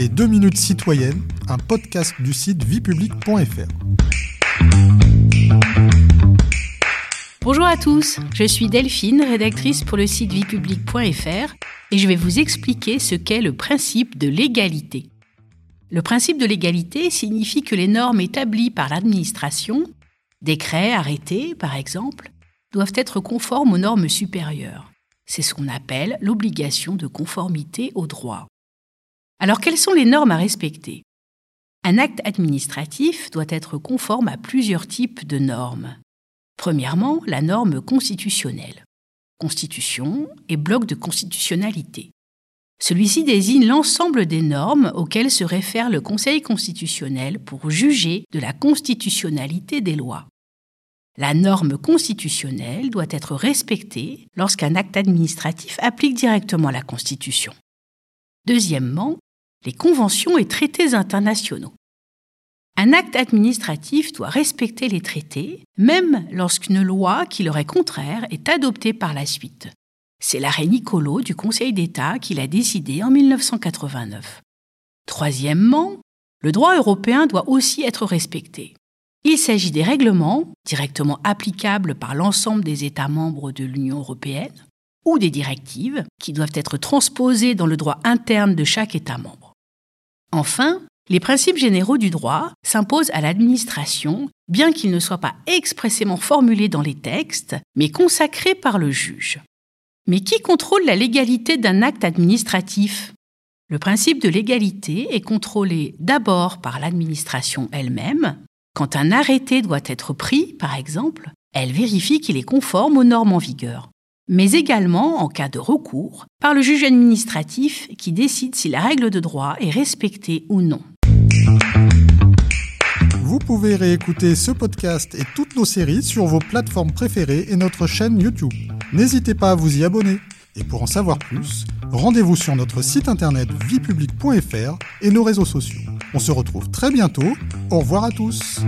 Les 2 minutes citoyennes, un podcast du site viepublic.fr. Bonjour à tous, je suis Delphine, rédactrice pour le site viepublic.fr et je vais vous expliquer ce qu'est le principe de l'égalité. Le principe de l'égalité signifie que les normes établies par l'administration, décrets, arrêtés par exemple, doivent être conformes aux normes supérieures. C'est ce qu'on appelle l'obligation de conformité au droit. Alors quelles sont les normes à respecter? Un acte administratif doit être conforme à plusieurs types de normes. Premièrement, la norme constitutionnelle. Constitution et bloc de constitutionnalité. Celui-ci désigne l'ensemble des normes auxquelles se réfère le Conseil constitutionnel pour juger de la constitutionnalité des lois. La norme constitutionnelle doit être respectée lorsqu'un acte administratif applique directement la Constitution. Deuxièmement, les conventions et traités internationaux. Un acte administratif doit respecter les traités, même lorsqu'une loi qui leur est contraire est adoptée par la suite. C'est l'arrêt Nicolo du Conseil d'État qui l'a décidé en 1989. Troisièmement, le droit européen doit aussi être respecté. Il s'agit des règlements, directement applicables par l'ensemble des États membres de l'Union européenne, ou des directives, qui doivent être transposées dans le droit interne de chaque État membre. Enfin, les principes généraux du droit s'imposent à l'administration, bien qu'ils ne soient pas expressément formulés dans les textes, mais consacrés par le juge. Mais qui contrôle la légalité d'un acte administratif? Le principe de légalité est contrôlé d'abord par l'administration elle-même. Quand un arrêté doit être pris, par exemple, elle vérifie qu'il est conforme aux normes en vigueur mais également, en cas de recours, par le juge administratif qui décide si la règle de droit est respectée ou non. Vous pouvez réécouter ce podcast et toutes nos séries sur vos plateformes préférées et notre chaîne YouTube. N'hésitez pas à vous y abonner. Et pour en savoir plus, rendez-vous sur notre site internet viepublic.fr et nos réseaux sociaux. On se retrouve très bientôt. Au revoir à tous.